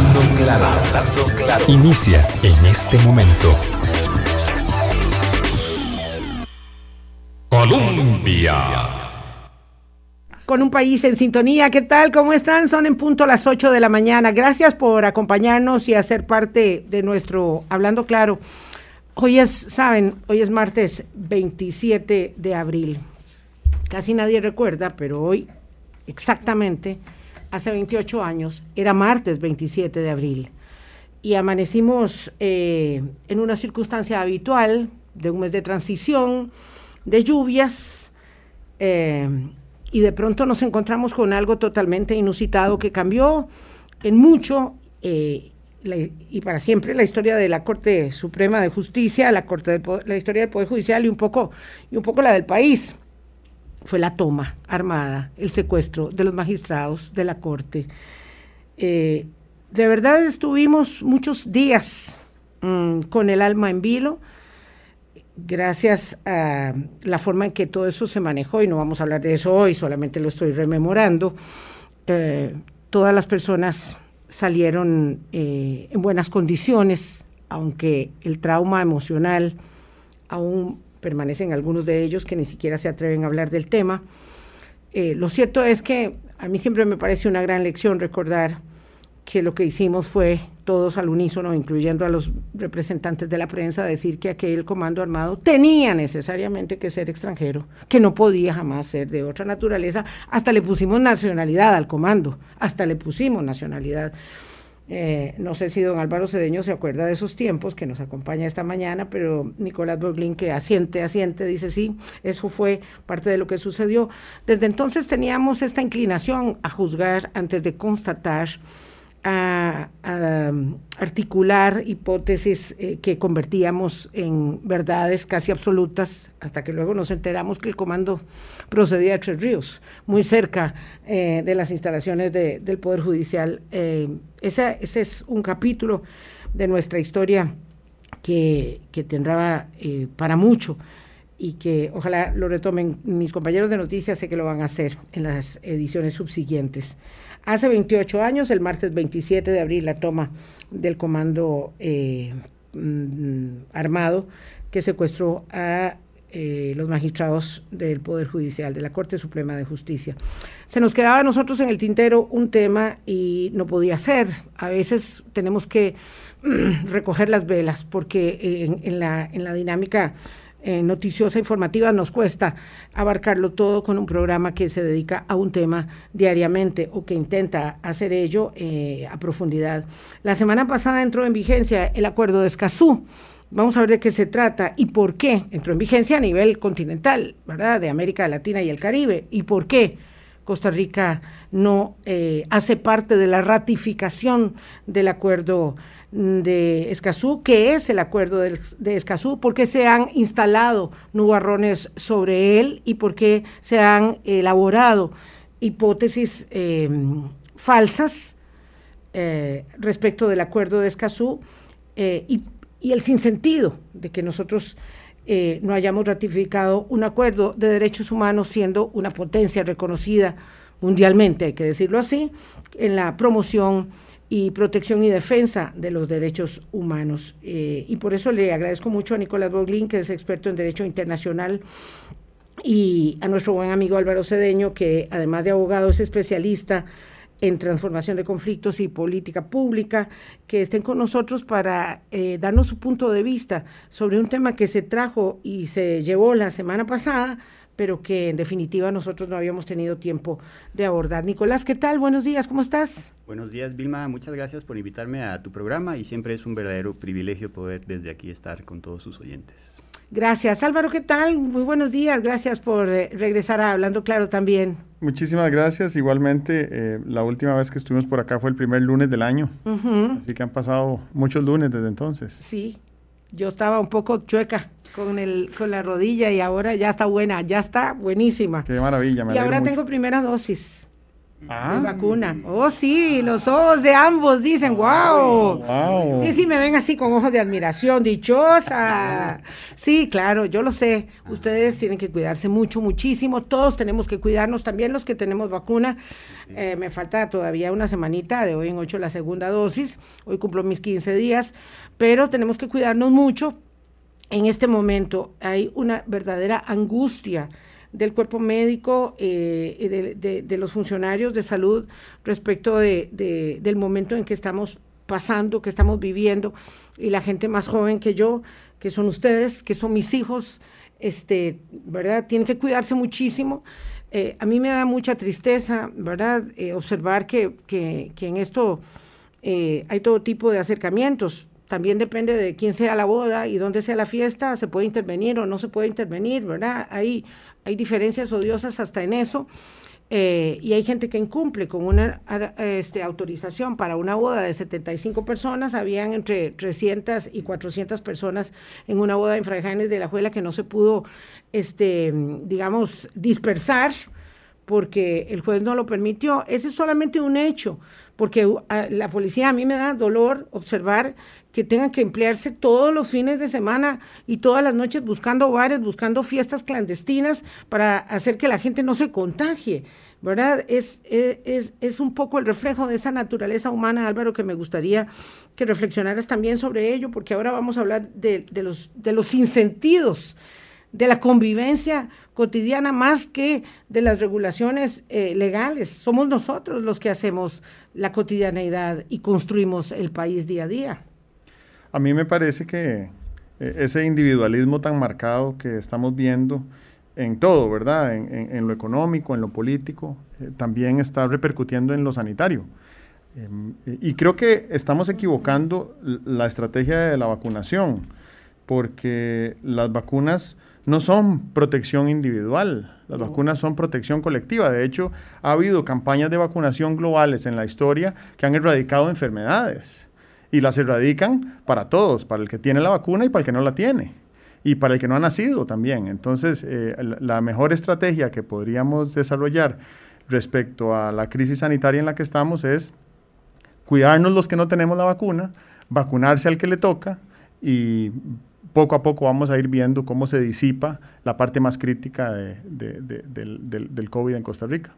Hablando claro, hablando claro. Inicia en este momento. Colombia. Con un país en sintonía, ¿qué tal? ¿Cómo están? Son en punto las 8 de la mañana. Gracias por acompañarnos y hacer parte de nuestro Hablando Claro. Hoy es, saben, hoy es martes 27 de abril. Casi nadie recuerda, pero hoy exactamente hace 28 años, era martes 27 de abril, y amanecimos eh, en una circunstancia habitual de un mes de transición, de lluvias, eh, y de pronto nos encontramos con algo totalmente inusitado que cambió en mucho eh, y para siempre la historia de la Corte Suprema de Justicia, la, Corte la historia del Poder Judicial y un poco, y un poco la del país fue la toma armada, el secuestro de los magistrados de la Corte. Eh, de verdad estuvimos muchos días mm, con el alma en vilo, gracias a la forma en que todo eso se manejó, y no vamos a hablar de eso hoy, solamente lo estoy rememorando. Eh, todas las personas salieron eh, en buenas condiciones, aunque el trauma emocional aún permanecen algunos de ellos que ni siquiera se atreven a hablar del tema. Eh, lo cierto es que a mí siempre me parece una gran lección recordar que lo que hicimos fue todos al unísono, incluyendo a los representantes de la prensa, decir que aquel comando armado tenía necesariamente que ser extranjero, que no podía jamás ser de otra naturaleza. Hasta le pusimos nacionalidad al comando, hasta le pusimos nacionalidad. Eh, no sé si don Álvaro Cedeño se acuerda de esos tiempos que nos acompaña esta mañana, pero Nicolás Borglin, que asiente, asiente, dice sí, eso fue parte de lo que sucedió. Desde entonces teníamos esta inclinación a juzgar antes de constatar a, articular hipótesis eh, que convertíamos en verdades casi absolutas, hasta que luego nos enteramos que el comando procedía de Tres Ríos, muy cerca eh, de las instalaciones del Poder Judicial. Eh, ese, es un capítulo de nuestra historia que, que tendrá para mucho y que ojalá lo retomen mis compañeros de noticias, sé que lo van a hacer en las ediciones subsiguientes. Hace 28 años, el martes 27 de abril, la toma del comando eh, mm, armado que secuestró a eh, los magistrados del Poder Judicial, de la Corte Suprema de Justicia. Se nos quedaba a nosotros en el tintero un tema y no podía ser. A veces tenemos que recoger las velas porque en, la, en la dinámica eh, noticiosa, informativa, nos cuesta abarcarlo todo con un programa que se dedica a un tema diariamente o que intenta hacer ello eh, a profundidad. La semana pasada entró en vigencia el acuerdo de Escazú. Vamos a ver de qué se trata y por qué entró en vigencia a nivel continental, ¿verdad? De América Latina y el Caribe. ¿Y por qué Costa Rica no eh, hace parte de la ratificación del acuerdo de Escazú, que es el acuerdo de, Escazú, por qué se han instalado nubarrones sobre él y por qué se han elaborado hipótesis em, falsas eh, respecto del acuerdo de Escazú eh, y, y, el sinsentido de que nosotros eh, no hayamos ratificado un acuerdo de derechos humanos siendo una potencia reconocida mundialmente, hay que decirlo así, en la promoción y protección y defensa de los derechos humanos. Eh, y por eso le agradezco mucho a Nicolás Boglin, que es experto en Derecho Internacional, y a nuestro buen amigo Álvaro Cedeño, que además de abogado es especialista en transformación de conflictos y política pública, que estén con nosotros para eh, darnos su punto de vista sobre un tema que se trajo y se llevó la semana pasada, pero que en definitiva nosotros no habíamos tenido tiempo de abordar. Nicolás, ¿qué tal? Buenos días, ¿cómo estás? Buenos días, Vilma. Muchas gracias por invitarme a tu programa y siempre es un verdadero privilegio poder desde aquí estar con todos sus oyentes. Gracias. Álvaro, ¿qué tal? Muy buenos días. Gracias por eh, regresar a Hablando Claro también. Muchísimas gracias. Igualmente, eh, la última vez que estuvimos por acá fue el primer lunes del año. Así que han pasado muchos lunes desde entonces. Sí, yo estaba un poco chueca con, el, con la rodilla y ahora ya está buena, ya está buenísima. Qué maravilla. Me y ahora tengo primera dosis. Ah. vacuna. Oh, sí, los ojos de ambos dicen, wow. wow. Sí, sí, me ven así con ojos de admiración, dichosa. Sí, claro, yo lo sé. Ustedes tienen que cuidarse mucho, muchísimo. Todos tenemos que cuidarnos, también los que tenemos vacuna. Eh, me falta todavía una semanita, de hoy en ocho la segunda dosis. Hoy cumplo mis 15 días, pero tenemos que cuidarnos mucho. En este momento hay una verdadera angustia del cuerpo médico eh, y de, los funcionarios de salud respecto de, del momento en que estamos pasando, que estamos viviendo, y la gente más joven que yo, que son ustedes, que son mis hijos, este, ¿verdad? Tienen que cuidarse muchísimo. Eh, a mí me da mucha tristeza, ¿verdad? Eh, observar que, que, en esto hay todo tipo de acercamientos. También depende de quién sea la boda y dónde sea la fiesta, se puede intervenir o no se puede intervenir, ¿verdad? Hay, hay diferencias odiosas hasta en eso. Eh, y hay gente que incumple con una este, autorización para una boda de 75 personas, habían entre 300 y 400 personas en una boda en Fraijanes de la Juela que no se pudo, este, digamos, dispersar porque el juez no lo permitió. Ese es solamente un hecho, porque uh, la policía a mí me da dolor observar que tengan que emplearse todos los fines de semana y todas las noches buscando bares, buscando fiestas clandestinas para hacer que la gente no se contagie. ¿Verdad? Es, es, es un poco el reflejo de esa naturaleza humana, Álvaro, que me gustaría que reflexionaras también sobre ello, porque ahora vamos a hablar de, los, de los de la convivencia cotidiana más que de las regulaciones eh, legales. Somos nosotros los que hacemos la cotidianeidad y construimos el país día a día. A mí me parece que eh, ese individualismo tan marcado que estamos viendo en todo, ¿verdad? En, lo económico, en lo político, eh, también está repercutiendo en lo sanitario. Em, y creo que estamos equivocando la estrategia de la vacunación, porque las vacunas no son protección individual, las vacunas son protección colectiva. De hecho, ha habido campañas de vacunación globales en la historia que han erradicado enfermedades y las erradican para todos, para el que tiene la vacuna y para el que no la tiene, y para el que no ha nacido también. Entonces, eh, la mejor estrategia que podríamos desarrollar respecto a la crisis sanitaria en la que estamos es cuidarnos los que no tenemos la vacuna, vacunarse al que le toca y poco a poco vamos a ir viendo cómo se disipa la parte más crítica del, del COVID en Costa Rica.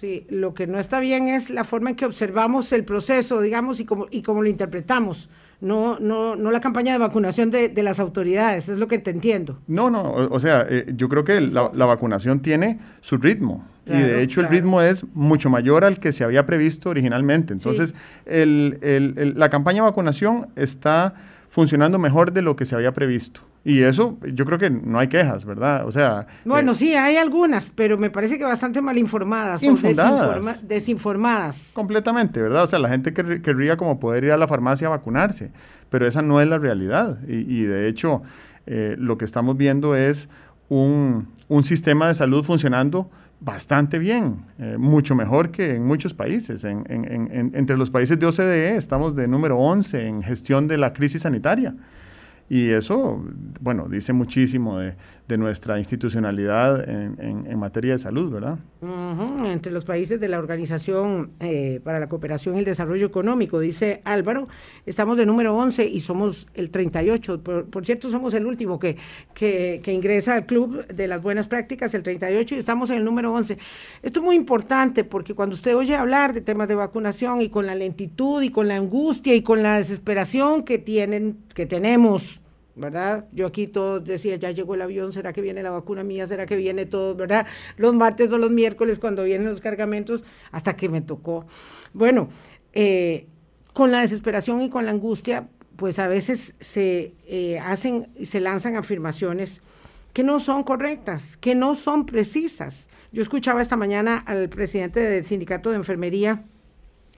Sí, lo que no está bien es la forma en que observamos el proceso, digamos, y cómo, y cómo lo interpretamos. No, no, no la campaña de vacunación de, las autoridades, es lo que te entiendo. No, no, o, sea, eh, yo creo que la, vacunación tiene su ritmo. y de hecho el ritmo es mucho mayor al que se había previsto originalmente. Entonces, la campaña de vacunación está funcionando mejor de lo que se había previsto. Y eso, yo creo que no hay quejas, ¿verdad? O sea... Bueno, eh, sí, hay algunas, pero me parece que bastante mal informadas. Infundadas. desinformadas. Completamente, ¿verdad? O sea, la gente querría como poder ir a la farmacia a vacunarse, pero esa no es la realidad. Y, de hecho, eh, lo que estamos viendo es un, un sistema de salud funcionando bastante bien, eh, mucho mejor que en muchos países. entre los países de OCDE estamos de número 11 en gestión de la crisis sanitaria. Y eso, bueno, dice muchísimo de, de nuestra institucionalidad en, en, materia de salud, ¿verdad? Entre los países de la Organización eh, para la Cooperación y el Desarrollo Económico, dice Álvaro, estamos de número 11 y somos el 38. Por, cierto, somos el último que, que, que, ingresa al club de las buenas prácticas, el 38, y estamos en el número 11. Esto es muy importante porque cuando usted oye hablar de temas de vacunación y con la lentitud y con la angustia y con la desesperación que tienen, que tenemos, ¿verdad? Yo aquí todos decía, ya llegó el avión, ¿será que viene la vacuna mía? ¿Será que viene todo, verdad? Los martes o los miércoles cuando vienen los cargamentos, hasta que me tocó. Bueno, eh, con la desesperación y con la angustia, pues a veces se eh, hacen, se lanzan afirmaciones que no son correctas, que no son precisas. Yo escuchaba esta mañana al presidente del sindicato de enfermería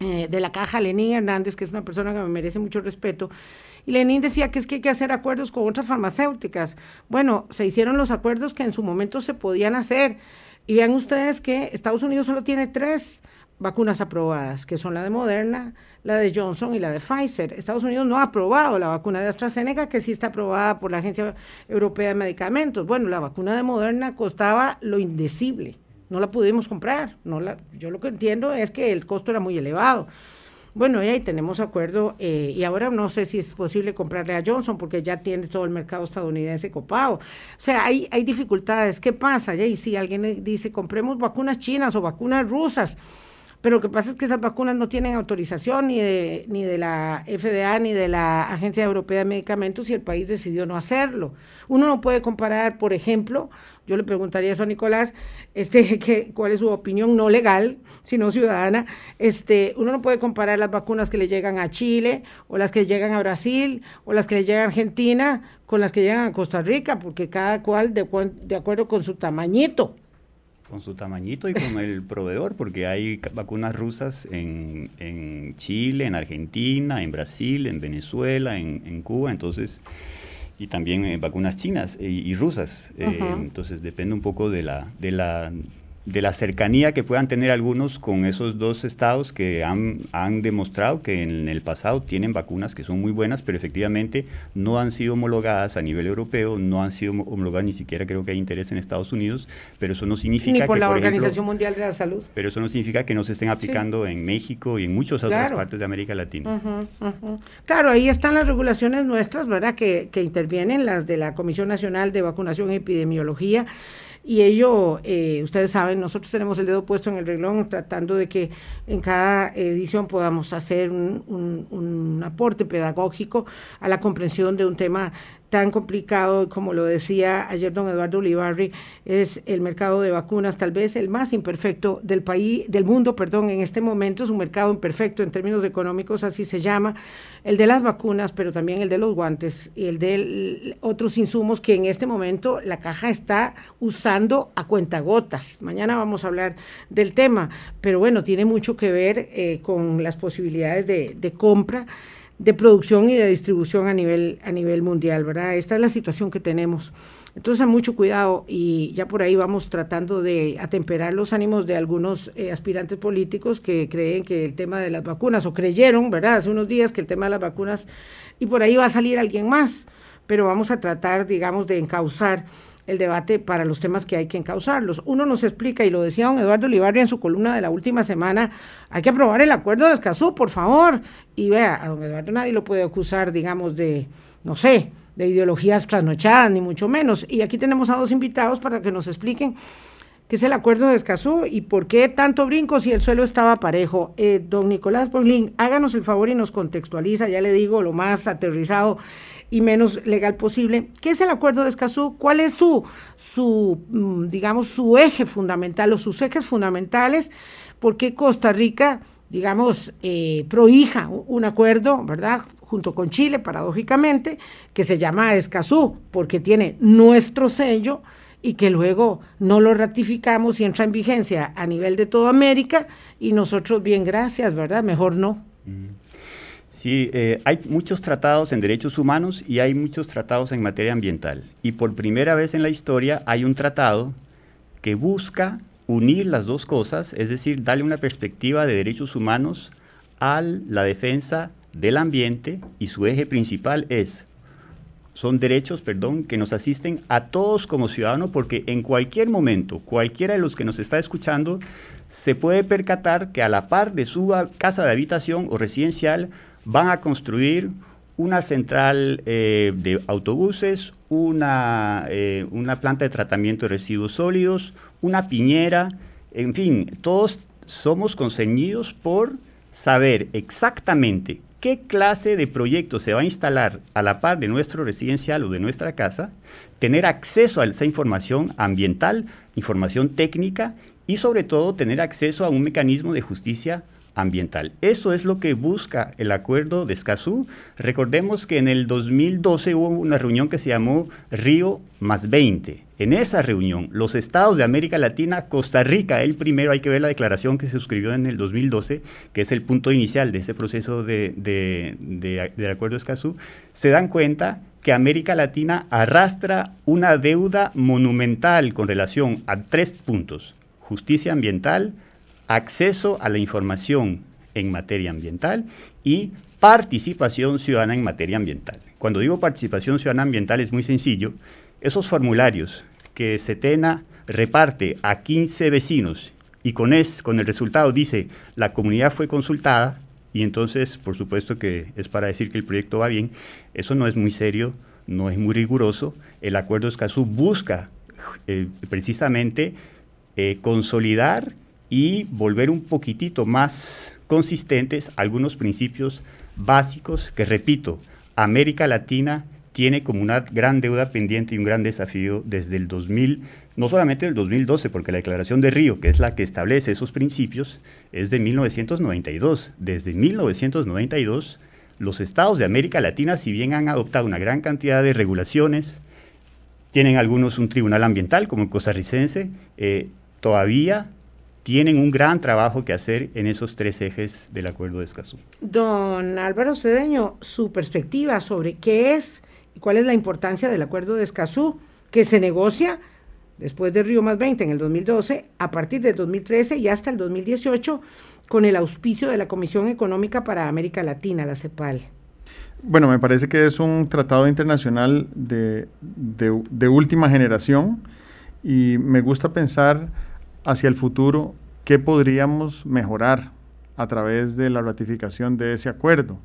eh, de la caja, Lenín Hernández, que es una persona que me merece mucho respeto, y Lenin decía que es que hay que hacer acuerdos con otras farmacéuticas. Bueno, se hicieron los acuerdos que en su momento se podían hacer. Y vean ustedes que Estados Unidos solo tiene tres vacunas aprobadas, que son la de Moderna, la de Johnson y la de Pfizer. Estados Unidos no ha aprobado la vacuna de AstraZeneca, que sí está aprobada por la Agencia Europea de Medicamentos. Bueno, la vacuna de Moderna costaba lo indecible, no la pudimos comprar. No la, yo lo que entiendo es que el costo era muy elevado. Bueno, y ahí tenemos acuerdo eh, y ahora no sé si es posible comprarle a Johnson porque ya tiene todo el mercado estadounidense copado. O sea, hay, hay dificultades. ¿Qué pasa? Y si alguien dice compremos vacunas chinas o vacunas rusas, pero lo que pasa es que esas vacunas no tienen autorización ni de, ni de la FDA ni de la Agencia Europea de Medicamentos y el país decidió no hacerlo. Uno no puede comparar, por ejemplo, yo le preguntaría eso a Nicolás, este, que, cuál es su opinión no legal, sino ciudadana. Este, uno no puede comparar las vacunas que le llegan a Chile, o las que llegan a Brasil, o las que le llegan a Argentina, con las que llegan a Costa Rica, porque cada cual de, de acuerdo con su tamañito con su tamañito y con el proveedor, porque hay vacunas rusas en, en, Chile, en Argentina, en Brasil, en Venezuela, en, en Cuba, entonces, y también eh, vacunas chinas y, y rusas. Eh, entonces depende un poco de la, de la de la cercanía que puedan tener algunos con esos dos estados que han, han, demostrado que en el pasado tienen vacunas que son muy buenas, pero efectivamente no han sido homologadas a nivel europeo, no han sido homologadas ni siquiera creo que hay interés en Estados Unidos, pero eso no significa ni por que, la Organización Mundial de la Salud. Pero eso no significa que no se estén aplicando sí. en México y en muchas otras claro. partes de América Latina. Uh -huh, uh -huh. Claro, ahí están las regulaciones nuestras, ¿verdad? Que, que intervienen las de la Comisión Nacional de Vacunación y Epidemiología y ello, eh, ustedes saben, nosotros tenemos el dedo puesto en el reglón tratando de que en cada edición podamos hacer un, un, un aporte pedagógico a la comprensión de un tema tan complicado, como lo decía ayer don Eduardo Ulibarri, es el mercado de vacunas, tal vez el más imperfecto del país, del mundo, perdón, en este momento es un mercado imperfecto en términos económicos, así se llama, el de las vacunas, pero también el de los guantes y el de otros insumos que en este momento la caja está usando a cuentagotas. Mañana vamos a hablar del tema, pero bueno, tiene mucho que ver eh, con las posibilidades de, de compra de producción y de distribución a nivel, a nivel mundial, ¿verdad? Esta es la situación que tenemos. Entonces, mucho cuidado y ya por ahí vamos tratando de atemperar los ánimos de algunos eh, aspirantes políticos que creen que el tema de las vacunas, o creyeron, ¿verdad? Hace unos días que el tema de las vacunas, y por ahí va a salir alguien más, pero vamos a tratar, digamos, de encauzar el debate para los temas que hay que encauzarlos. Uno nos explica, y lo decía don Eduardo Olivarri en su columna de la última semana, hay que aprobar el acuerdo de Escazú, por favor. Y vea, a don Eduardo nadie lo puede acusar, digamos, de, no sé, de ideologías trasnochadas, ni mucho menos. Y aquí tenemos a dos invitados para que nos expliquen qué es el acuerdo de Escazú y por qué tanto brinco si el suelo estaba parejo. Eh, don Nicolás Boglín, háganos el favor y nos contextualiza, ya le digo, lo más aterrizado y menos legal posible. ¿Qué es el acuerdo de Escazú? ¿Cuál es su, su, digamos, su eje fundamental o sus ejes fundamentales? ¿Por qué Costa Rica, digamos, eh, prohija un acuerdo, ¿verdad? Junto con Chile, paradójicamente, que se llama Escazú, porque tiene nuestro sello y que luego no lo ratificamos y entra en vigencia a nivel de toda América y nosotros bien gracias, ¿verdad? Mejor no. Mm. Sí, eh, hay muchos tratados en derechos humanos y hay muchos tratados en materia ambiental. Y por primera vez en la historia hay un tratado que busca unir las dos cosas, es decir, darle una perspectiva de derechos humanos a la defensa del ambiente y su eje principal es, son derechos, perdón, que nos asisten a todos como ciudadanos porque en cualquier momento, cualquiera de los que nos está escuchando, se puede percatar que a la par de su casa de habitación o residencial, van a construir una central eh, de autobuses, una, eh, una planta de tratamiento de residuos sólidos, una piñera, en fin, todos somos conceñidos por saber exactamente qué clase de proyecto se va a instalar a la par de nuestro residencial o de nuestra casa, tener acceso a esa información ambiental, información técnica y sobre todo tener acceso a un mecanismo de justicia ambiental. Eso es lo que busca el acuerdo de Escazú. Recordemos que en el 2012 hubo una reunión que se llamó Río más 20. En esa reunión, los estados de América Latina, Costa Rica, el primero, hay que ver la declaración que se suscribió en el 2012, que es el punto inicial de ese proceso de, del acuerdo de Escazú, se dan cuenta que América Latina arrastra una deuda monumental con relación a tres puntos, justicia ambiental, acceso a la información en materia ambiental y participación ciudadana en materia ambiental. Cuando digo participación ciudadana ambiental es muy sencillo. Esos formularios que Setena reparte a 15 vecinos y con, es, con el resultado dice la comunidad fue consultada y entonces por supuesto que es para decir que el proyecto va bien, eso no es muy serio, no es muy riguroso. El acuerdo Escazú busca eh, precisamente eh, consolidar y volver un poquitito más consistentes algunos principios básicos que, repito, América Latina tiene como una gran deuda pendiente y un gran desafío desde el 2000, no solamente del 2012, porque la Declaración de Río, que es la que establece esos principios, es de 1992. Desde 1992, los estados de América Latina, si bien han adoptado una gran cantidad de regulaciones, tienen algunos un tribunal ambiental, como el costarricense, eh, todavía tienen un gran trabajo que hacer en esos tres ejes del Acuerdo de Escazú. Don Álvaro Cedeño, su perspectiva sobre qué es y cuál es la importancia del Acuerdo de Escazú, que se negocia después de Río Más 20 en el 2012, a partir del 2013 y hasta el 2018, con el auspicio de la Comisión Económica para América Latina, la CEPAL. Bueno, me parece que es un tratado internacional de, de última generación y me gusta pensar hacia el futuro qué podríamos mejorar a través de la ratificación de ese acuerdo.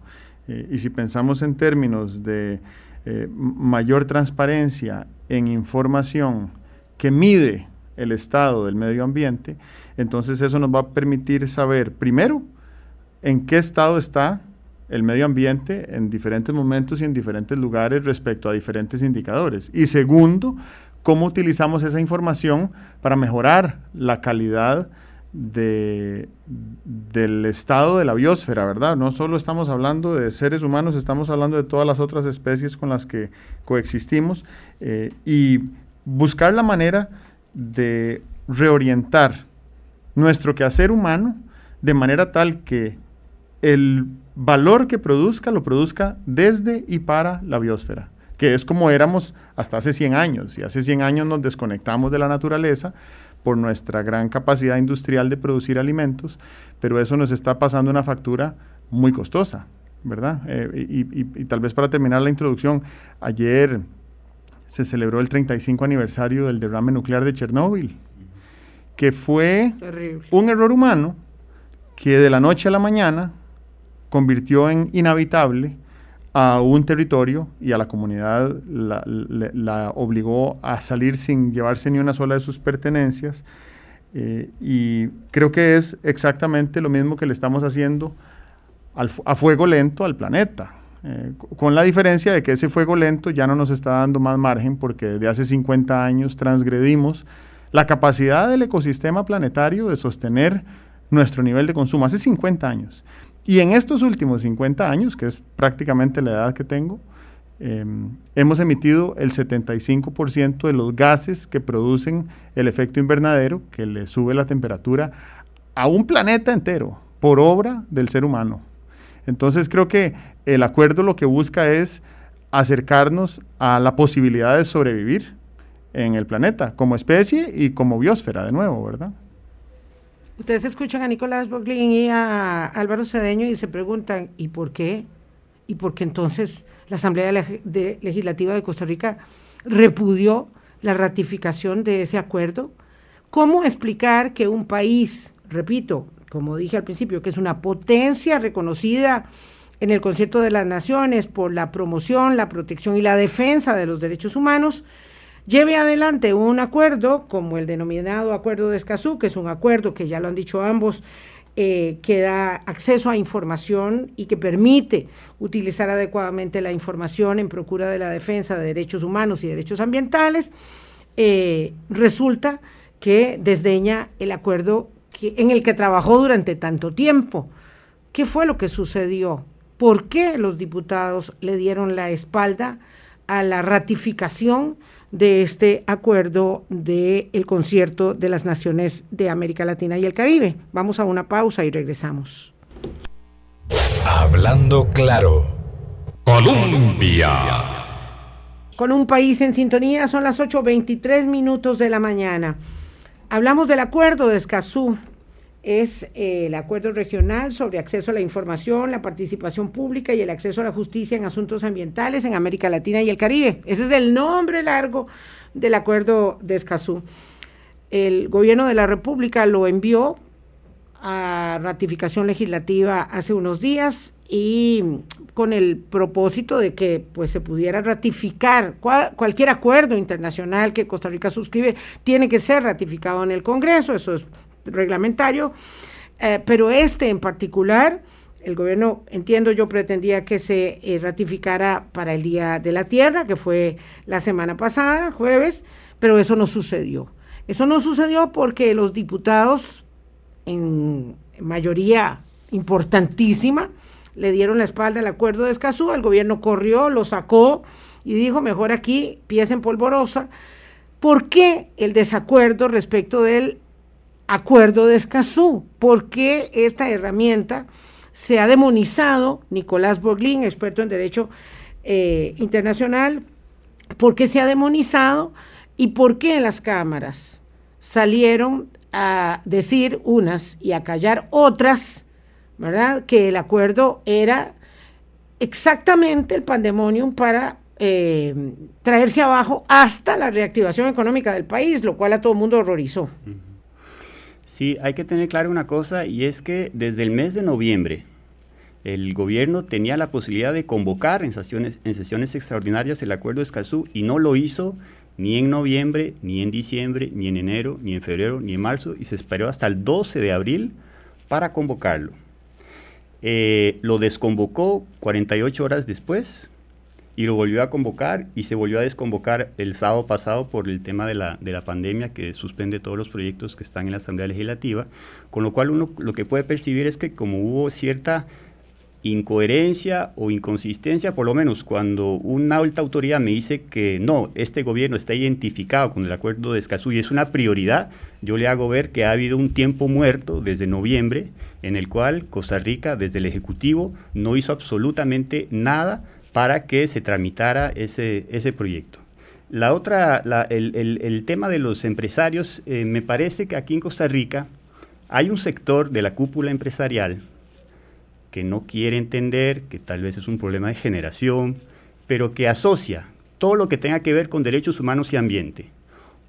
Eh, y si pensamos en términos de eh, mayor transparencia en información que mide el estado del medio ambiente, entonces eso nos va a permitir saber, primero, en qué estado está el medio ambiente en diferentes momentos y en diferentes lugares respecto a diferentes indicadores. Y segundo, cómo utilizamos esa información para mejorar la calidad de, del estado de la biosfera, ¿verdad? No solo estamos hablando de seres humanos, estamos hablando de todas las otras especies con las que coexistimos eh, y buscar la manera de reorientar nuestro quehacer humano de manera tal que el valor que produzca lo produzca desde y para la biosfera que es como éramos hasta hace 100 años. Y hace 100 años nos desconectamos de la naturaleza por nuestra gran capacidad industrial de producir alimentos, pero eso nos está pasando una factura muy costosa, ¿verdad? Eh, y, tal vez para terminar la introducción, ayer se celebró el 35 aniversario del derrame nuclear de Chernóbil, que fue un error humano que de la noche a la mañana convirtió en inhabitable a un territorio y a la comunidad la, obligó a salir sin llevarse ni una sola de sus pertenencias. Eh, y creo que es exactamente lo mismo que le estamos haciendo a fuego lento al planeta. Eh, con la diferencia de que ese fuego lento ya no nos está dando más margen porque desde hace 50 años transgredimos la capacidad del ecosistema planetario de sostener nuestro nivel de consumo. Hace 50 años. Y en estos últimos 50 años, que es prácticamente la edad que tengo, em, hemos emitido el 75% de los gases que producen el efecto invernadero, que le sube la temperatura a un planeta entero por obra del ser humano. Entonces creo que el acuerdo lo que busca es acercarnos a la posibilidad de sobrevivir en el planeta como especie y como biosfera de nuevo, ¿verdad? Ustedes escuchan a Nicolás Boglin y a Álvaro Cedeño y se preguntan, ¿y por qué? ¿Y por qué entonces la Asamblea Legislativa de Costa Rica repudió la ratificación de ese acuerdo? ¿Cómo explicar que un país, repito, como dije al principio, que es una potencia reconocida en el concierto de las naciones por la promoción, la protección y la defensa de los derechos humanos, lleve adelante un acuerdo como el denominado Acuerdo de Escazú, que es un acuerdo que ya lo han dicho ambos, eh, que da acceso a información y que permite utilizar adecuadamente la información en procura de la defensa de derechos humanos y derechos ambientales, eh, resulta que desdeña el acuerdo en el que trabajó durante tanto tiempo. ¿Qué fue lo que sucedió? ¿Por qué los diputados le dieron la espalda a la ratificación de este acuerdo del el concierto de las naciones de América Latina y el Caribe. Vamos a una pausa y regresamos. Hablando claro. Colombia. Con un país en sintonía son las 8.23 minutos de la mañana. Hablamos del acuerdo de Escazú. Es eh, el acuerdo regional sobre acceso a la información, la participación pública y el acceso a la justicia en asuntos ambientales en América Latina y el Caribe. Ese es el nombre largo del acuerdo de Escazú. El gobierno de la República lo envió a ratificación legislativa hace unos días y con el propósito de que pues se pudiera ratificar cualquier acuerdo internacional que Costa Rica suscribe tiene que ser ratificado en el Congreso, eso es reglamentario, eh, pero este en particular, el gobierno, entiendo yo, pretendía que se eh, ratificara para el Día de la Tierra, que fue la semana pasada, jueves, pero eso no sucedió. Eso no sucedió porque los diputados, en mayoría importantísima, le dieron la espalda al acuerdo de Escazú, el gobierno corrió, lo sacó y dijo, mejor aquí, pieza en polvorosa. ¿Por qué el desacuerdo respecto del acuerdo de Escazú. ¿Por qué esta herramienta se ha demonizado? Nicolás Borglin, experto en Derecho eh, Internacional, ¿por qué se ha demonizado y por qué en las cámaras salieron a decir unas y a callar otras, ¿verdad? Que el acuerdo era exactamente el pandemonium para eh, traerse abajo hasta la reactivación económica del país, lo cual a todo el mundo horrorizó. Sí, hay que tener claro una cosa y es que desde el mes de noviembre el gobierno tenía la posibilidad de convocar en sesiones, extraordinarias el acuerdo de Escazú y no lo hizo ni en noviembre, ni en diciembre, ni en enero, ni en febrero, ni en marzo y se esperó hasta el 12 de abril para convocarlo. Eh, lo desconvocó 48 horas después, y lo volvió a convocar y se volvió a desconvocar el sábado pasado por el tema de la, de la pandemia que suspende todos los proyectos que están en la Asamblea Legislativa, con lo cual uno lo que puede percibir es que como hubo cierta incoherencia o inconsistencia, por lo menos cuando una alta autoridad me dice que no, este gobierno está identificado con el acuerdo de Escazú y es una prioridad, yo le hago ver que ha habido un tiempo muerto desde noviembre en el cual Costa Rica desde el Ejecutivo no hizo absolutamente nada para que se tramitara ese, ese proyecto. La otra, el, tema de los empresarios, eh, me parece que aquí en Costa Rica hay un sector de la cúpula empresarial que no quiere entender que tal vez es un problema de generación, pero que asocia todo lo que tenga que ver con derechos humanos y ambiente,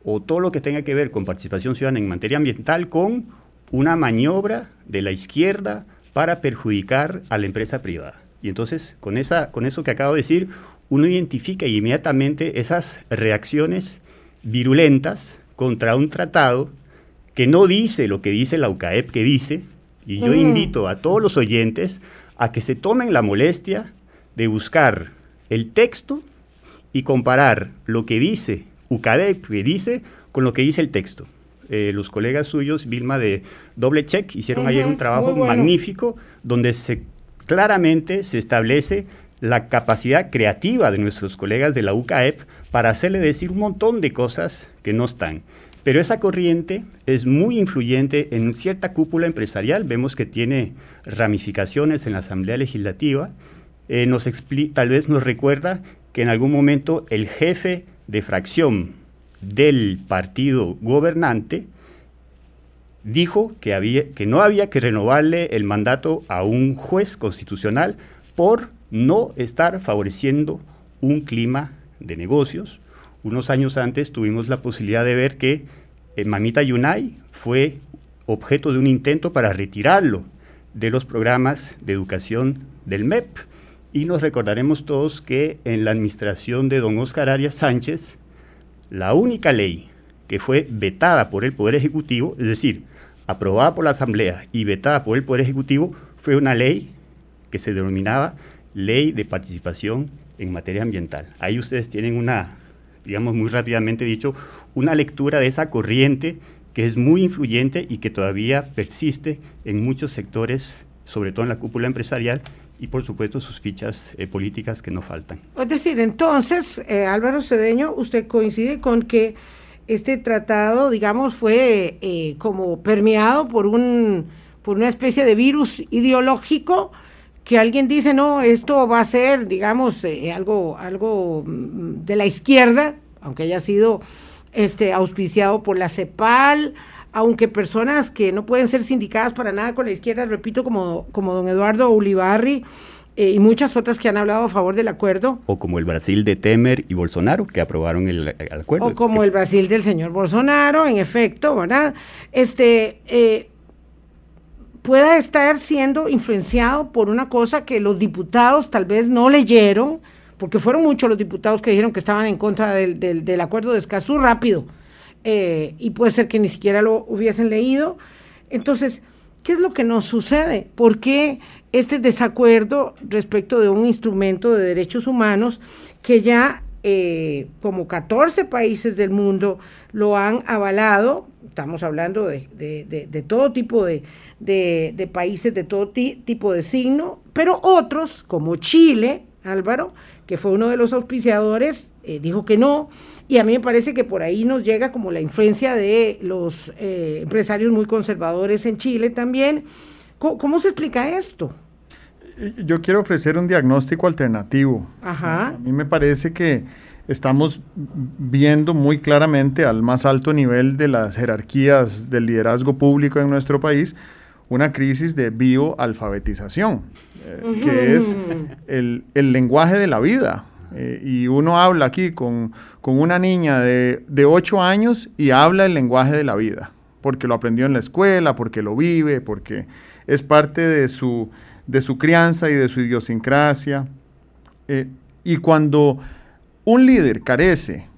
o todo lo que tenga que ver con participación ciudadana en materia ambiental con una maniobra de la izquierda para perjudicar a la empresa privada. Y entonces, con, esa, con eso que acabo de decir, uno identifica inmediatamente esas reacciones virulentas contra un tratado que no dice lo que dice la UCAEP que dice, y yo invito a todos los oyentes a que se tomen la molestia de buscar el texto y comparar lo que dice UCAEP que dice con lo que dice el texto. Eh, los colegas suyos, Vilma de Doble Check, hicieron ayer un trabajo magnífico donde se claramente se establece la capacidad creativa de nuestros colegas de la UCAEP para hacerle decir un montón de cosas que no están. Pero esa corriente es muy influyente en cierta cúpula empresarial. Vemos que tiene ramificaciones en la Asamblea Legislativa. Eh, tal vez nos recuerda que en algún momento el jefe de fracción del partido gobernante dijo que, no había que renovarle el mandato a un juez constitucional por no estar favoreciendo un clima de negocios. Unos años antes tuvimos la posibilidad de ver que eh, Mamita Yunay fue objeto de un intento para retirarlo de los programas de educación del MEP. Y nos recordaremos todos que en la administración de don Oscar Arias Sánchez, la única ley que fue vetada por el Poder Ejecutivo, es decir, aprobada por la Asamblea y vetada por el Poder Ejecutivo, fue una ley que se denominaba Ley de Participación en Materia Ambiental. Ahí ustedes tienen una, digamos muy rápidamente dicho, una lectura de esa corriente que es muy influyente y que todavía persiste en muchos sectores, sobre todo en la cúpula empresarial, y por supuesto sus fichas eh, políticas que no faltan. Es decir, entonces, eh, Álvaro Cedeño, usted coincide con que este tratado, digamos, fue eh, como permeado por, un, por una especie de virus ideológico que alguien dice, no, esto va a ser, digamos, eh, algo, algo mm, de la izquierda, aunque haya sido este, auspiciado por la CEPAL, aunque personas que no pueden ser sindicadas para nada con la izquierda, repito, como, como don Eduardo Ulibarri, eh, y muchas otras que han hablado a favor del acuerdo. O como el Brasil de Temer y Bolsonaro, que aprobaron el, acuerdo. O como el Brasil del señor Bolsonaro, en efecto, ¿verdad? Este, eh, pueda estar siendo influenciado por una cosa que los diputados tal vez no leyeron, porque fueron muchos los diputados que dijeron que estaban en contra del, del, acuerdo de Escazú rápido, eh, y puede ser que ni siquiera lo hubiesen leído. Entonces, ¿qué es lo que nos sucede? ¿Por qué este desacuerdo respecto de un instrumento de derechos humanos que ya eh, como 14 países del mundo lo han avalado? Estamos hablando de, todo tipo de, países, de todo tipo de signo, pero otros, como Chile, Álvaro, que fue uno de los auspiciadores, eh, dijo que no, y a mí me parece que por ahí nos llega como la influencia de los eh, empresarios muy conservadores en Chile también. ¿Cómo, se explica esto? Yo quiero ofrecer un diagnóstico alternativo. Ajá. A mí me parece que estamos viendo muy claramente al más alto nivel de las jerarquías del liderazgo público en nuestro país una crisis de bioalfabetización, eh, que es el, el, lenguaje de la vida. Eh, y uno habla aquí con, con una niña de, de 8 años y habla el lenguaje de la vida, porque lo aprendió en la escuela, porque lo vive, porque es parte de su, de su crianza y de su idiosincrasia. Eh, y cuando un líder carece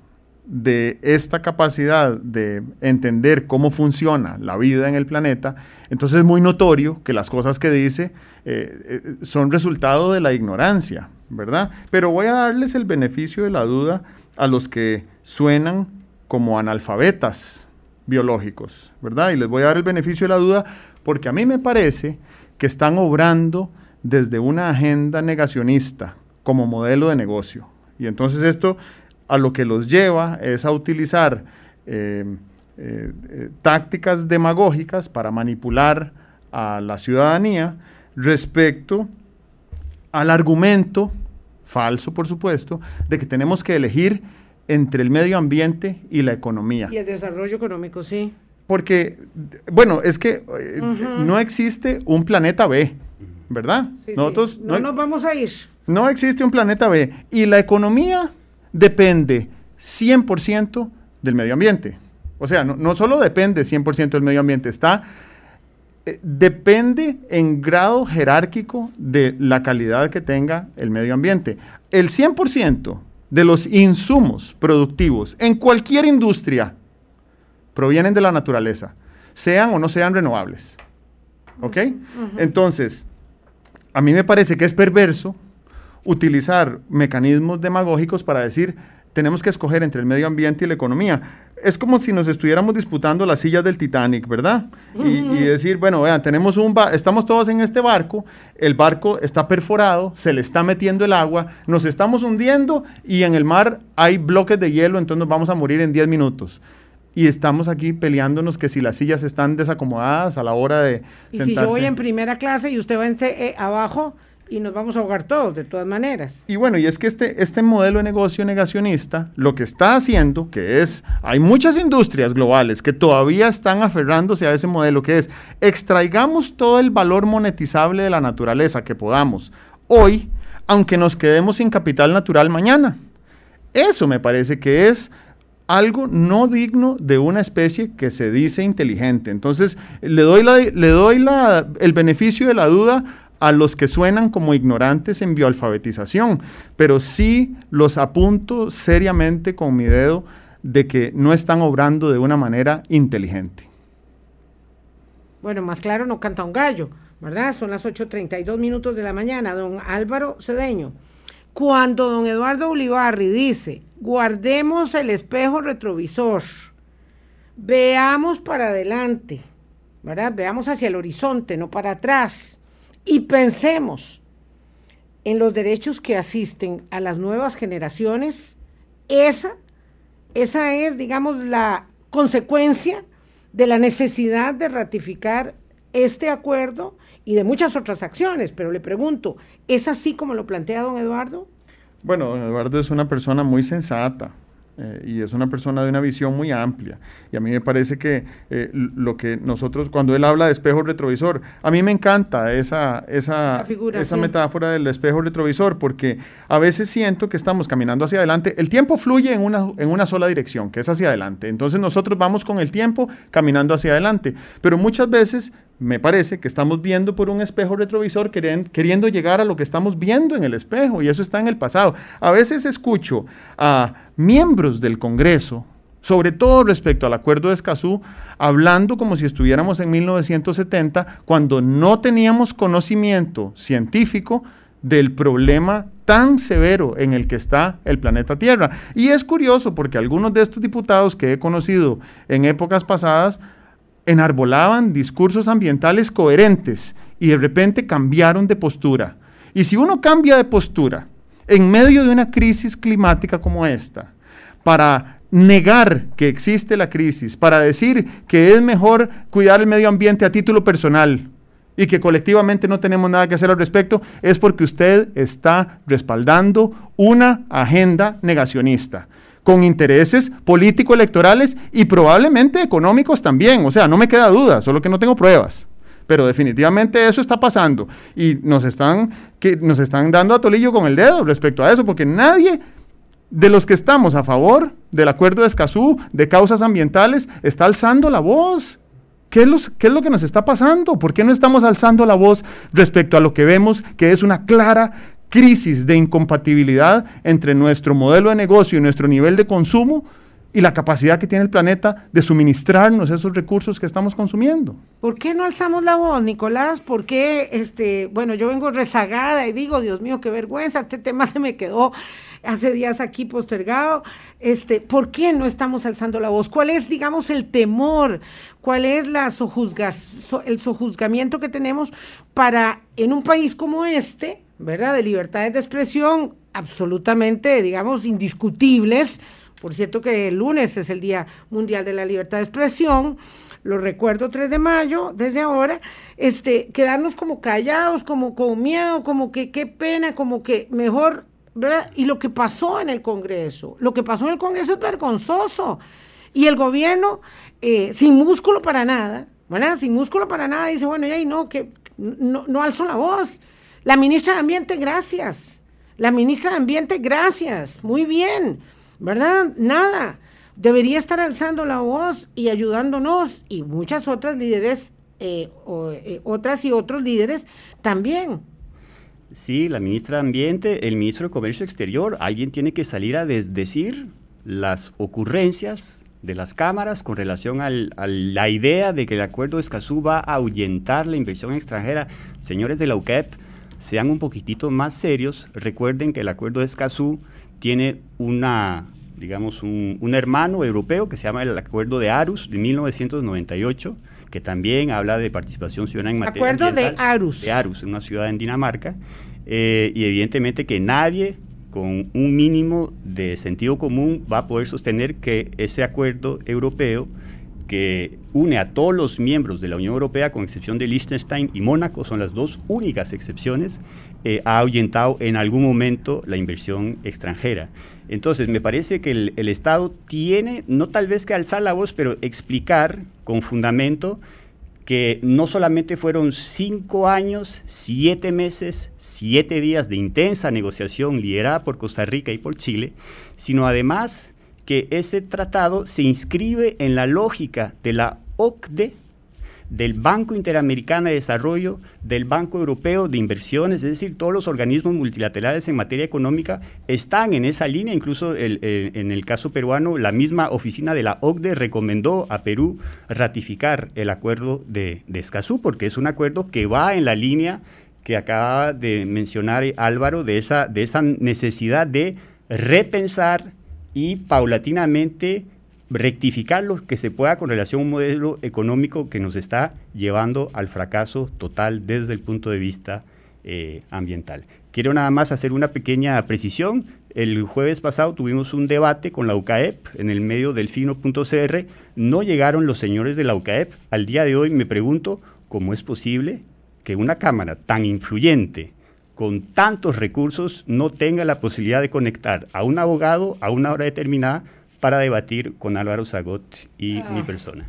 de esta capacidad de entender cómo funciona la vida en el planeta, entonces es muy notorio que las cosas que dice eh, son resultado de la ignorancia. ¿verdad? Pero voy a darles el beneficio de la duda a los que suenan como analfabetas biológicos, ¿verdad? Y les voy a dar el beneficio de la duda porque a mí me parece que están obrando desde una agenda negacionista como modelo de negocio. Y entonces esto a lo que los lleva es a utilizar eh, eh, eh, tácticas demagógicas para manipular a la ciudadanía respecto al argumento, falso por supuesto, de que tenemos que elegir entre el medio ambiente y la economía. Y el desarrollo económico, sí. Porque, bueno, es que eh, no existe un planeta B, ¿verdad? Nosotros No, nos vamos a ir. No existe un planeta B. Y la economía depende 100% del medio ambiente. O sea, no, no solo depende 100% del medio ambiente, está eh, depende en grado jerárquico de la calidad que tenga el medio ambiente. El 100% de los insumos productivos en cualquier industria provienen de la naturaleza, sean o no sean renovables. ¿Ok? Entonces, a mí me parece que es perverso utilizar mecanismos demagógicos para decir, tenemos que escoger entre el medio ambiente y la economía es como si nos estuviéramos disputando las sillas del Titanic, ¿verdad? y, decir, bueno, vean, tenemos un estamos todos en este barco, el barco está perforado, se le está metiendo el agua, nos estamos hundiendo y en el mar hay bloques de hielo, entonces nos vamos a morir en 10 minutos. Y estamos aquí peleándonos que si las sillas están desacomodadas a la hora de... Y si yo voy en primera clase y usted va en, eh, abajo, y nos vamos a ahogar todos, de todas maneras. Y bueno, y es que este, este modelo de negocio negacionista lo que está haciendo, que es, hay muchas industrias globales que todavía están aferrándose a ese modelo, que es, extraigamos todo el valor monetizable de la naturaleza que podamos hoy, aunque nos quedemos sin capital natural mañana. Eso me parece que es algo no digno de una especie que se dice inteligente. Entonces, le doy, le doy el beneficio de la duda a los que suenan como ignorantes en bioalfabetización, pero sí los apunto seriamente con mi dedo de que no están obrando de una manera inteligente. Bueno, más claro no canta un gallo, ¿verdad? Son las 8.32 minutos de la mañana, don Álvaro Cedeño. Cuando don Eduardo Ulibarri dice, guardemos el espejo retrovisor, veamos para adelante, ¿verdad? Veamos hacia el horizonte, no para atrás y pensemos en los derechos que asisten a las nuevas generaciones, esa, esa es, digamos, la consecuencia de la necesidad de ratificar este acuerdo y de muchas otras acciones. Pero le pregunto, ¿es así como lo plantea don Eduardo? Bueno, don Eduardo es una persona muy sensata eh, y es una persona de una visión muy amplia. Y a mí me parece que eh, lo que nosotros, cuando él habla de espejo retrovisor, a mí me encanta esa, esa, esa, metáfora del espejo retrovisor, porque a veces siento que estamos caminando hacia adelante. El tiempo fluye en una, en una sola dirección, que es hacia adelante. Entonces nosotros vamos con el tiempo caminando hacia adelante. Pero muchas veces me parece que estamos viendo por un espejo retrovisor queriendo llegar a lo que estamos viendo en el espejo y eso está en el pasado. A veces escucho a miembros del Congreso, sobre todo respecto al acuerdo de Escazú, hablando como si estuviéramos en 1970, cuando no teníamos conocimiento científico del problema tan severo en el que está el planeta Tierra. Y es curioso porque algunos de estos diputados que he conocido en épocas pasadas, enarbolaban discursos ambientales coherentes y de repente cambiaron de postura. Y si uno cambia de postura en medio de una crisis climática como esta, para negar que existe la crisis, para decir que es mejor cuidar el medio ambiente a título personal y que colectivamente no tenemos nada que hacer al respecto, es porque usted está respaldando una agenda negacionista con intereses político-electorales y probablemente económicos también. O sea, no me queda duda, solo que no tengo pruebas. Pero definitivamente eso está pasando y nos están, que nos están dando a tolillo con el dedo respecto a eso, porque nadie de los que estamos a favor del acuerdo de Escazú, de causas ambientales, está alzando la voz. ¿Qué es, ¿Qué es, lo que nos está pasando? ¿Por qué no estamos alzando la voz respecto a lo que vemos que es una clara crisis de incompatibilidad entre nuestro modelo de negocio y nuestro nivel de consumo y la capacidad que tiene el planeta de suministrarnos esos recursos que estamos consumiendo. ¿Por qué no alzamos la voz, Nicolás? ¿Por qué, este, bueno, yo vengo rezagada y digo, Dios mío, qué vergüenza, este tema se me quedó hace días aquí postergado. Este, ¿por qué no estamos alzando la voz? ¿Cuál es, digamos, el temor? ¿Cuál es la el sojuzgamiento que tenemos para en un país como este, ¿verdad? De libertades de expresión absolutamente, digamos, indiscutibles. Por cierto que el lunes es el Día Mundial de la Libertad de Expresión, lo recuerdo 3 de mayo, desde ahora, este, quedarnos como callados, como con miedo, como que qué pena, como que mejor, ¿verdad? Y lo que pasó en el Congreso, lo que pasó en el Congreso es vergonzoso. Y el gobierno, eh, sin músculo para nada, ¿verdad? Sin músculo para nada, dice, bueno, ya y no, que no, no alzo la voz. La ministra de Ambiente, gracias. La ministra de Ambiente, gracias. Muy bien, ¿verdad? Nada. Debería estar alzando la voz y ayudándonos y muchas otras líderes, eh, eh, otras y otros líderes también. Sí, la ministra de Ambiente, el ministro de Comercio Exterior, alguien tiene que salir a desdecir las ocurrencias de las cámaras con relación a la idea de que el acuerdo de Escazú va a ahuyentar la inversión extranjera. Señores de la UCEP, sean un poquitito más serios, recuerden que el acuerdo de Escazú tiene una, digamos, un, hermano europeo que se llama el acuerdo de Arus de 1998, que también habla de participación ciudadana en materia Acuerdo de Arus. De Arus, una ciudad en Dinamarca, eh, y evidentemente que nadie con un mínimo de sentido común va a poder sostener que ese acuerdo europeo que une a todos los miembros de la Unión Europea, con excepción de Liechtenstein y Mónaco, son las dos únicas excepciones, eh, ha ahuyentado en algún momento la inversión extranjera. Entonces, me parece que el, el, Estado tiene, no tal vez que alzar la voz, pero explicar con fundamento que no solamente fueron cinco años, siete meses, siete días de intensa negociación liderada por Costa Rica y por Chile, sino además que ese tratado se inscribe en la lógica de la OCDE, del Banco Interamericano de Desarrollo, del Banco Europeo de Inversiones, es decir, todos los organismos multilaterales en materia económica están en esa línea, incluso en el caso peruano, la misma oficina de la OCDE recomendó a Perú ratificar el acuerdo de, de Escazú, porque es un acuerdo que va en la línea que acaba de mencionar Álvaro, de esa, de esa necesidad de repensar y paulatinamente rectificar lo que se pueda con relación a un modelo económico que nos está llevando al fracaso total desde el punto de vista eh, ambiental. Quiero nada más hacer una pequeña precisión. El jueves pasado tuvimos un debate con la UCAEP en el medio del fino.cr. No llegaron los señores de la UCAEP. Al día de hoy me pregunto cómo es posible que una Cámara tan influyente, con tantos recursos no tenga la posibilidad de conectar a un abogado a una hora determinada para debatir con Álvaro Zagot y mi persona.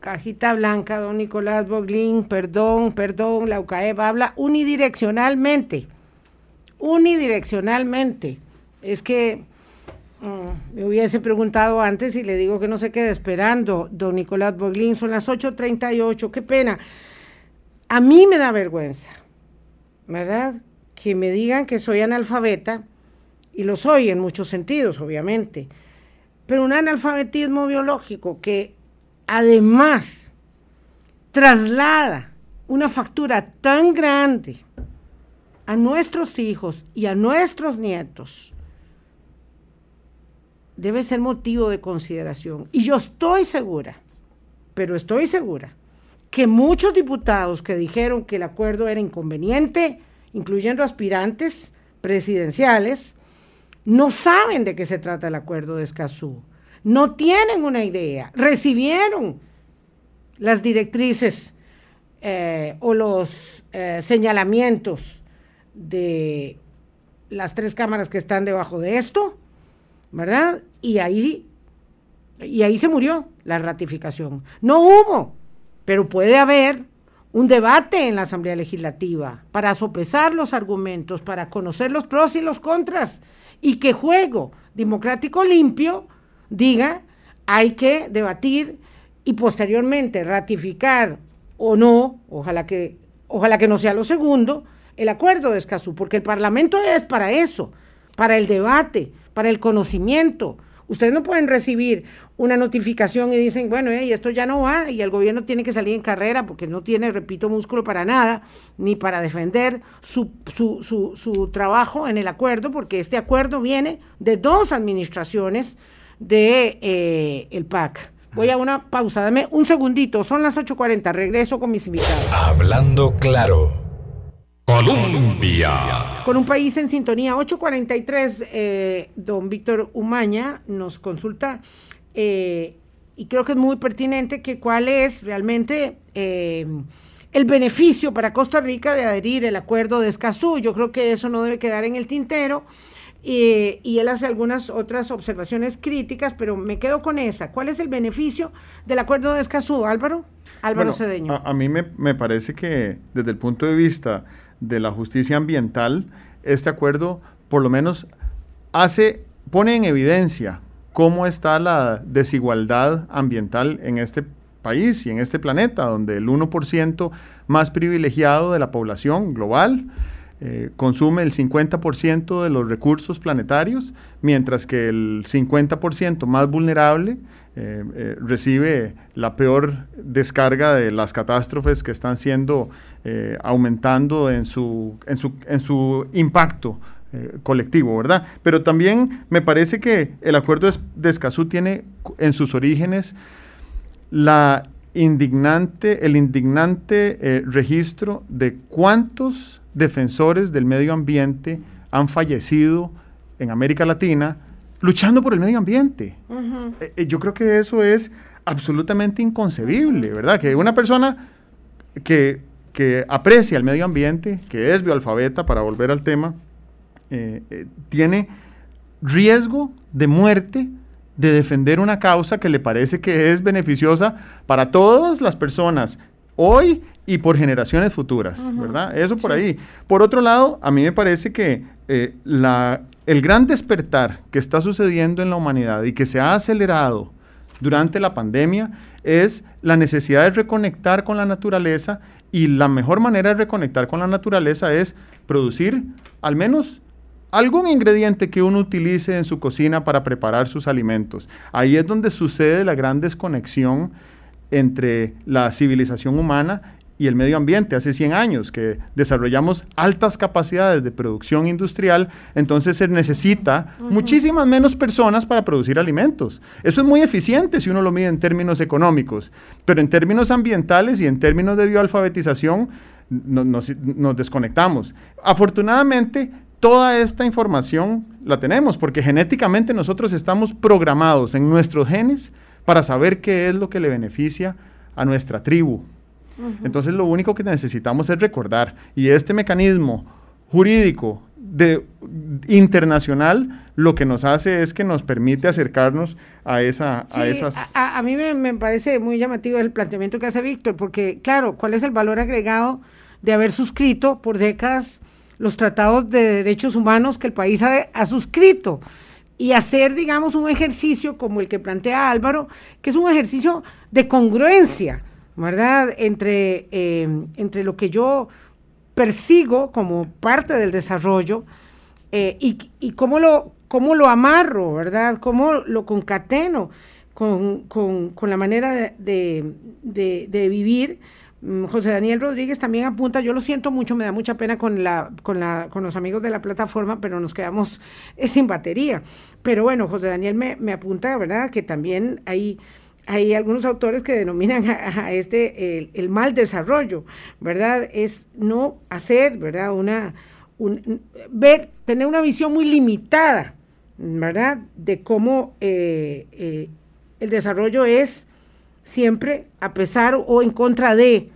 Cajita blanca, don Nicolás Boglín, perdón, perdón, la UCAEP habla unidireccionalmente, unidireccionalmente. Es que mm, me hubiese preguntado antes y le digo que no se quede esperando, don Nicolás Boglín, son las 8.38, qué pena. A mí me da vergüenza, ¿verdad? Que me digan que soy analfabeta, y lo soy en muchos sentidos, obviamente, pero un analfabetismo biológico que además traslada una factura tan grande a nuestros hijos y a nuestros nietos, debe ser motivo de consideración. Y yo estoy segura, pero estoy segura, que muchos diputados que dijeron que el acuerdo era inconveniente, incluyendo aspirantes presidenciales, no saben de qué se trata el acuerdo de Escazú no tienen una idea, recibieron las directrices eh, o los eh, señalamientos de las tres cámaras que están debajo de esto, ¿verdad? Y ahí, y ahí se murió la ratificación. No hubo, pero puede haber un debate en la Asamblea Legislativa para sopesar los argumentos, para conocer los pros y los contras, y que juego democrático limpio diga, hay que debatir y posteriormente ratificar o no, ojalá que, ojalá que no sea lo segundo, el acuerdo de Escazú, porque el Parlamento es para eso, para el debate, para el conocimiento. Ustedes no pueden recibir una notificación y dicen, bueno, esto ya no va y el gobierno tiene que salir en carrera porque no tiene, repito, músculo para nada, ni para defender su, su, su, su trabajo en el acuerdo, porque este acuerdo viene de dos administraciones de eh, el PAC. Voy a una pausa, dame un segundito, son las 8.40, regreso con mis invitados. Hablando claro. Colombia. Con un país en sintonía, 8.43, eh, don Víctor Umaña nos consulta eh, y creo que es muy pertinente que cuál es realmente el beneficio para Costa Rica de adherir el acuerdo de Escazú. Yo creo que eso no debe quedar en el tintero. Y, él hace algunas otras observaciones críticas, pero me quedo con esa. ¿Cuál es el beneficio del acuerdo de Escazú, Álvaro? Álvaro Cedeño. A, mí me, me, parece que desde el punto de vista de la justicia ambiental, este acuerdo por lo menos hace, pone en evidencia cómo está la desigualdad ambiental en este país y en este planeta, donde el 1% más privilegiado de la población global eh, consume el 50% de los recursos planetarios, mientras que el 50% más vulnerable eh, eh, recibe la peor descarga de las catástrofes que están siendo aumentando en su, en su, en su impacto colectivo, ¿verdad? Pero también me parece que el acuerdo de Escazú tiene en sus orígenes la indignante, el indignante registro de cuántos defensores del medio ambiente han fallecido en América Latina luchando por el medio ambiente. Eh, eh, yo creo que eso es absolutamente inconcebible, ¿verdad? Que una persona que, aprecia el medio ambiente, que es bioalfabeta, para volver al tema, eh, tiene riesgo de muerte de defender una causa que le parece que es beneficiosa para todas las personas hoy y por generaciones futuras, ¿verdad? Eso por ahí. Por otro lado, a mí me parece que eh, la, el gran despertar que está sucediendo en la humanidad y que se ha acelerado durante la pandemia es la necesidad de reconectar con la naturaleza y la mejor manera de reconectar con la naturaleza es producir al menos algún ingrediente que uno utilice en su cocina para preparar sus alimentos. Ahí es donde sucede la gran desconexión entre la civilización humana y el medio ambiente hace 100 años, que desarrollamos altas capacidades de producción industrial, entonces se necesita muchísimas menos personas para producir alimentos. Eso es muy eficiente si uno lo mide en términos económicos, pero en términos ambientales y en términos de bioalfabetización nos, nos desconectamos. Afortunadamente, toda esta información la tenemos porque genéticamente nosotros estamos programados en nuestros genes para saber qué es lo que le beneficia a nuestra tribu. Entonces lo único que necesitamos es recordar, y este mecanismo jurídico de, internacional lo que nos hace es que nos permite acercarnos a, esa, a esas... A, mí me, me, parece muy llamativo el planteamiento que hace Víctor, porque claro, ¿cuál es el valor agregado de haber suscrito por décadas los tratados de derechos humanos que el país ha, ha suscrito? Y hacer, digamos, un ejercicio como el que plantea Álvaro, que es un ejercicio de congruencia, ¿verdad? Entre, eh, entre lo que yo persigo como parte del desarrollo eh, y, cómo, lo, cómo lo amarro, ¿verdad? Cómo lo concateno con, la manera de, vivir. Mm, José Daniel Rodríguez también apunta, yo lo siento mucho, me da mucha pena con, la, con, la, con los amigos de la plataforma, pero nos quedamos sin batería. Pero bueno, José Daniel me, me apunta, ¿verdad? Que también hay hay algunos autores que denominan a, este el, mal desarrollo, ¿verdad? Es no hacer, ¿verdad? Una, ver, tener una visión muy limitada, ¿verdad? De cómo eh, eh, el desarrollo es siempre a pesar o en contra de,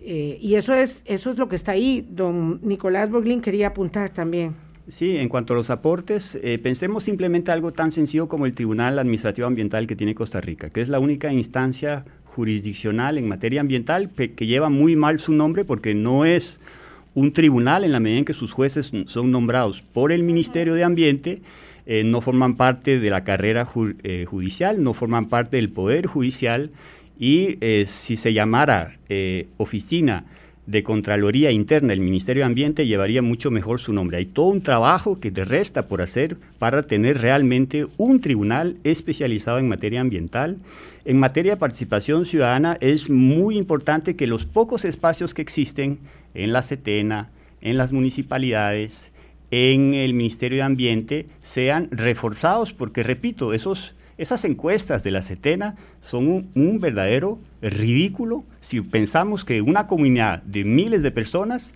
eh, y eso es, eso es lo que está ahí, don Nicolás Boglin quería apuntar también. Sí, en cuanto a los aportes, eh, pensemos simplemente algo tan sencillo como el Tribunal Administrativo Ambiental que tiene Costa Rica, que es la única instancia jurisdiccional en materia ambiental que lleva muy mal su nombre porque no es un tribunal en la medida en que sus jueces son nombrados por el Ministerio de Ambiente, eh, no forman parte de la carrera eh, judicial, no forman parte del Poder Judicial y si se llamara oficina de Contraloría Interna del Ministerio de Ambiente llevaría mucho mejor su nombre. Hay todo un trabajo que te resta por hacer para tener realmente un tribunal especializado en materia ambiental. En materia de participación ciudadana es muy importante que los pocos espacios que existen en la CETENA, en las municipalidades, en el Ministerio de Ambiente sean reforzados, porque repito, esos esas encuestas de la CETENA son un, verdadero ridículo si pensamos que una comunidad de miles de personas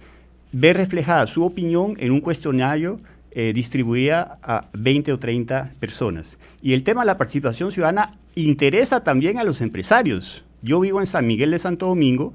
ve reflejada su opinión en un cuestionario eh, distribuida a 20 o 30 personas. Y el tema de la participación ciudadana interesa también a los empresarios. Yo vivo en San Miguel de Santo Domingo.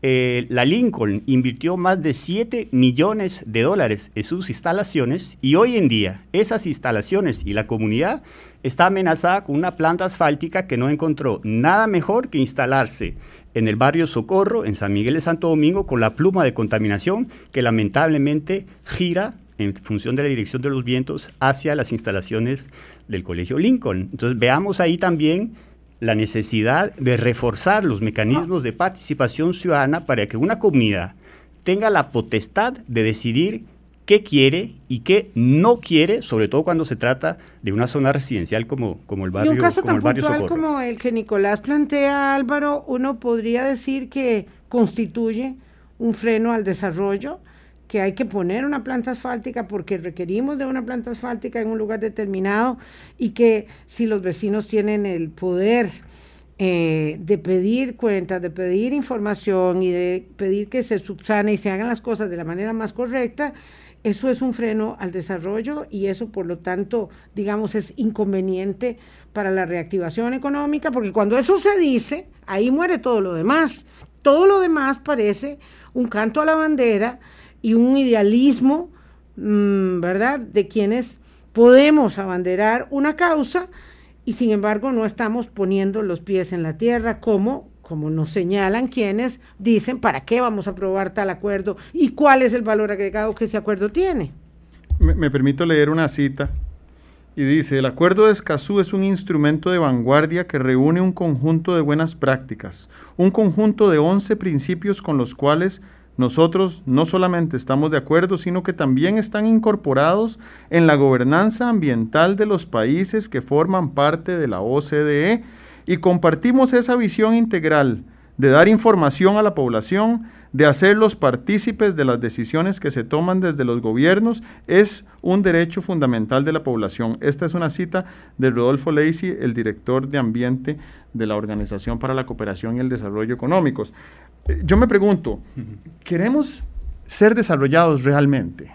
Eh, la Lincoln invirtió más de 7 millones de dólares en sus instalaciones y hoy en día esas instalaciones y la comunidad está amenazada con una planta asfáltica que no encontró nada mejor que instalarse en el barrio Socorro, en San Miguel de Santo Domingo, con la pluma de contaminación que lamentablemente gira en función de la dirección de los vientos hacia las instalaciones del Colegio Lincoln. Entonces veamos ahí también la necesidad de reforzar los mecanismos de participación ciudadana para que una comunidad tenga la potestad de decidir qué quiere y qué no quiere, sobre todo cuando se trata de una zona residencial como, como el barrio Y un caso como tan el puntual como el que Nicolás plantea, Álvaro, uno podría decir que constituye un freno al desarrollo, que hay que poner una planta asfáltica porque requerimos de una planta asfáltica en un lugar determinado y que si los vecinos tienen el poder eh, de pedir cuentas, de pedir información y de pedir que se subsane y se hagan las cosas de la manera más correcta, eso es un freno al desarrollo y eso, por lo tanto, digamos, es inconveniente para la reactivación económica, porque cuando eso se dice, ahí muere todo lo demás. Todo lo demás parece un canto a la bandera y un idealismo, mm, ¿verdad?, de quienes podemos abanderar una causa y sin embargo no estamos poniendo los pies en la tierra como como nos señalan quienes dicen para qué vamos a aprobar tal acuerdo y cuál es el valor agregado que ese acuerdo tiene. Me, permito leer una cita y dice, el acuerdo de Escazú es un instrumento de vanguardia que reúne un conjunto de buenas prácticas, un conjunto de 11 principios con los cuales nosotros no solamente estamos de acuerdo, sino que también están incorporados en la gobernanza ambiental de los países que forman parte de la OCDE y compartimos esa visión integral de dar información a la población, de hacerlos partícipes de las decisiones que se toman desde los gobiernos, es un derecho fundamental de la población. Esta es una cita de Rodolfo Lacey, el director de ambiente de la Organización para la Cooperación y el Desarrollo Económicos. Yo me pregunto, ¿queremos ser desarrollados realmente?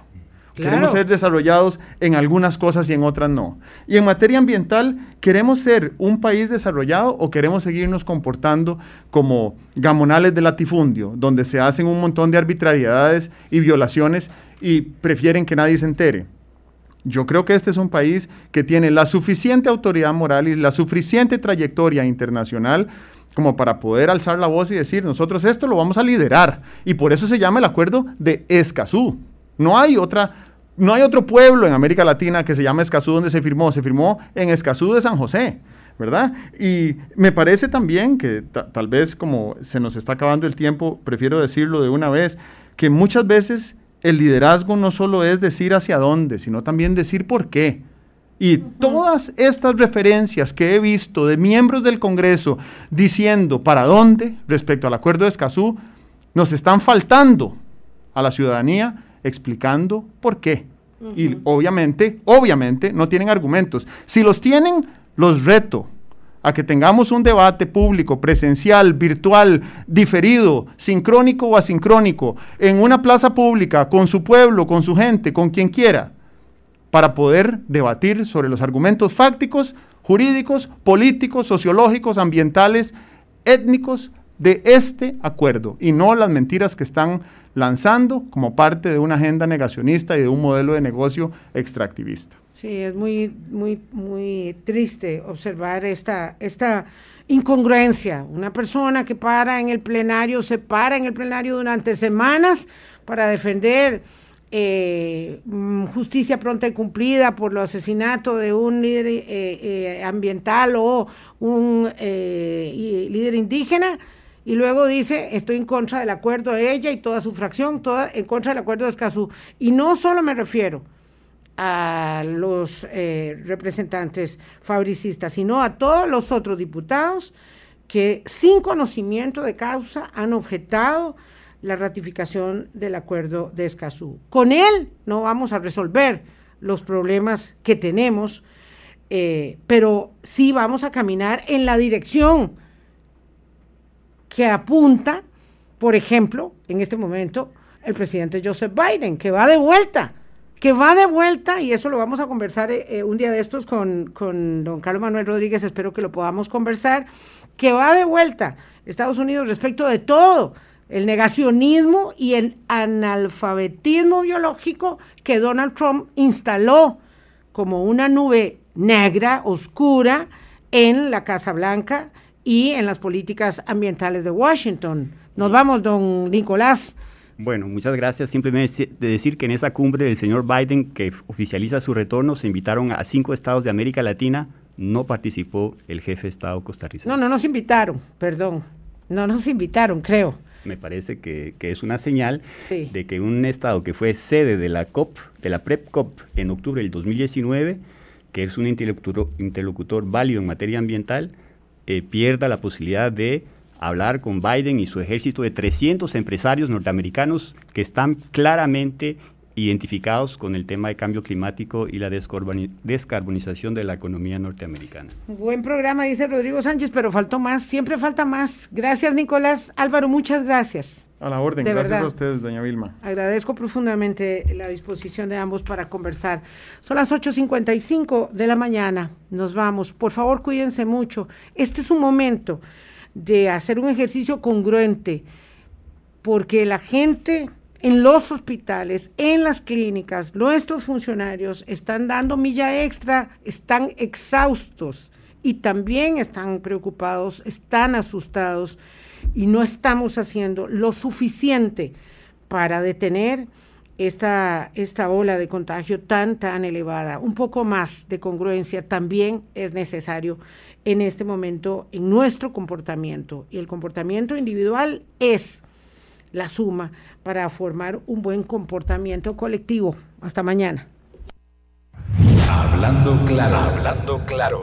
Queremos ser desarrollados en algunas cosas y en otras no. Y en materia ambiental, ¿queremos ser un país desarrollado o queremos seguirnos comportando como gamonales de latifundio, donde se hacen un montón de arbitrariedades y violaciones y prefieren que nadie se entere. Yo creo que este es un país que tiene la suficiente autoridad moral y la suficiente trayectoria internacional como para poder alzar la voz y decir, nosotros esto lo vamos a liderar. Y por eso se llama el acuerdo de Escazú. No hay otra no hay otro pueblo en América Latina que se llame Escazú donde se firmó, se firmó en Escazú de San José. ¿verdad? Y me parece también que tal vez como se nos está acabando el tiempo, prefiero decirlo de una vez, que muchas veces el liderazgo no solo es decir hacia dónde, sino también decir por qué. Y todas estas referencias que he visto de miembros del Congreso diciendo para dónde respecto al acuerdo de Escazú, nos están faltando a la ciudadanía explicando por qué. Y obviamente, obviamente no tienen argumentos. Si los tienen, los reto a que tengamos un debate público, presencial, virtual, diferido, sincrónico o asincrónico, en una plaza pública, con su pueblo, con su gente, con quien quiera, para poder debatir sobre los argumentos fácticos, jurídicos, políticos, sociológicos, ambientales, étnicos de este acuerdo y no las mentiras que están lanzando como parte de una agenda negacionista y de un modelo de negocio extractivista. Sí, es muy, muy, muy triste observar esta, esta incongruencia. Una persona que para en el plenario, se para en el plenario durante semanas para defender eh, mm, justicia pronta y cumplida por el asesinato de un líder eh, eh, ambiental o un líder indígena y luego dice, estoy en contra del acuerdo de ella y toda su fracción, toda en contra del acuerdo de Escazú. Y no solo me refiero a los representantes fabricistas, sino a todos los otros diputados que sin conocimiento de causa han objetado la ratificación del acuerdo de Escazú. Con él no vamos a resolver los problemas que tenemos, eh, pero sí vamos a caminar en la dirección que apunta, por ejemplo, en este momento, el presidente Joseph Biden, que va de vuelta que va de vuelta, y eso lo vamos a conversar eh, eh, un día de estos con, con don Carlos Manuel Rodríguez, espero que lo podamos conversar, que va de vuelta Estados Unidos respecto de todo, el negacionismo y el analfabetismo biológico que Donald Trump instaló como una nube negra, oscura, en la Casa Blanca y en las políticas ambientales de Washington. Nos vamos, don Nicolás. Bueno, muchas gracias. Simplemente de decir que en esa cumbre del señor Biden, que oficializa su retorno, se invitaron a cinco estados de América Latina. No participó el jefe de Estado costarricense. No, no nos invitaron, perdón. No nos invitaron, creo. Me parece que, es una señal de que un estado que fue sede de la COP, de la PrEP COP en octubre del 2019, que es un interlocutor, interlocutor válido en materia ambiental, eh, pierda la posibilidad de hablar con Biden y su ejército de 300 empresarios norteamericanos que están claramente identificados con el tema de cambio climático y la descarbonización de la economía norteamericana. Buen programa, dice Rodrigo Sánchez, pero faltó más, siempre falta más. Gracias, Nicolás. Álvaro, muchas gracias. A la orden, gracias a ustedes, doña Vilma. Agradezco profundamente la disposición de ambos para conversar. Son las 8.55 de la mañana, nos vamos. Por favor, cuídense mucho. Este es un momento de hacer un ejercicio congruente, porque la gente en los hospitales, en las clínicas, nuestros funcionarios están dando milla extra, están exhaustos y también están preocupados, están asustados y no estamos haciendo lo suficiente para detener esta, esta ola de contagio tan, tan elevada. Un poco más de congruencia también es necesario en este momento en nuestro comportamiento. Y el comportamiento individual es la suma para formar un buen comportamiento colectivo. Hasta mañana. Hablando claro, hablando claro.